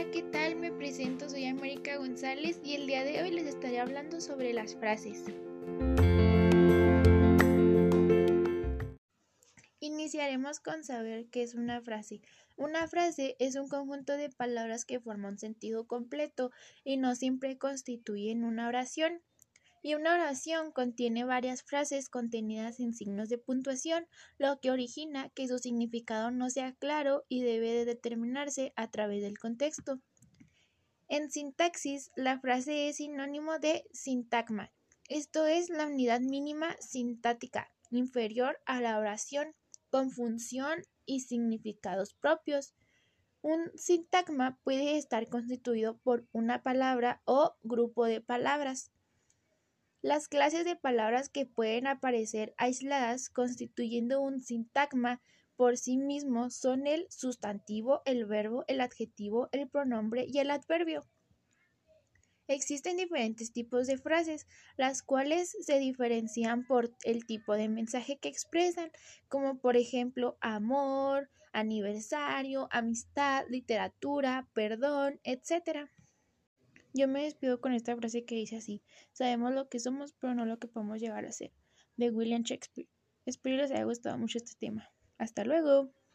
Hola, ¿qué tal? Me presento, soy América González y el día de hoy les estaré hablando sobre las frases. Iniciaremos con saber qué es una frase. Una frase es un conjunto de palabras que forma un sentido completo y no siempre constituyen una oración. Y una oración contiene varias frases contenidas en signos de puntuación, lo que origina que su significado no sea claro y debe de determinarse a través del contexto. En sintaxis, la frase es sinónimo de sintagma, esto es la unidad mínima sintática inferior a la oración con función y significados propios. Un sintagma puede estar constituido por una palabra o grupo de palabras. Las clases de palabras que pueden aparecer aisladas constituyendo un sintagma por sí mismo son el sustantivo, el verbo, el adjetivo, el pronombre y el adverbio. Existen diferentes tipos de frases, las cuales se diferencian por el tipo de mensaje que expresan, como por ejemplo amor, aniversario, amistad, literatura, perdón, etc. Yo me despido con esta frase que dice así, sabemos lo que somos, pero no lo que podemos llegar a ser, de William Shakespeare. Espero les haya gustado mucho este tema. Hasta luego.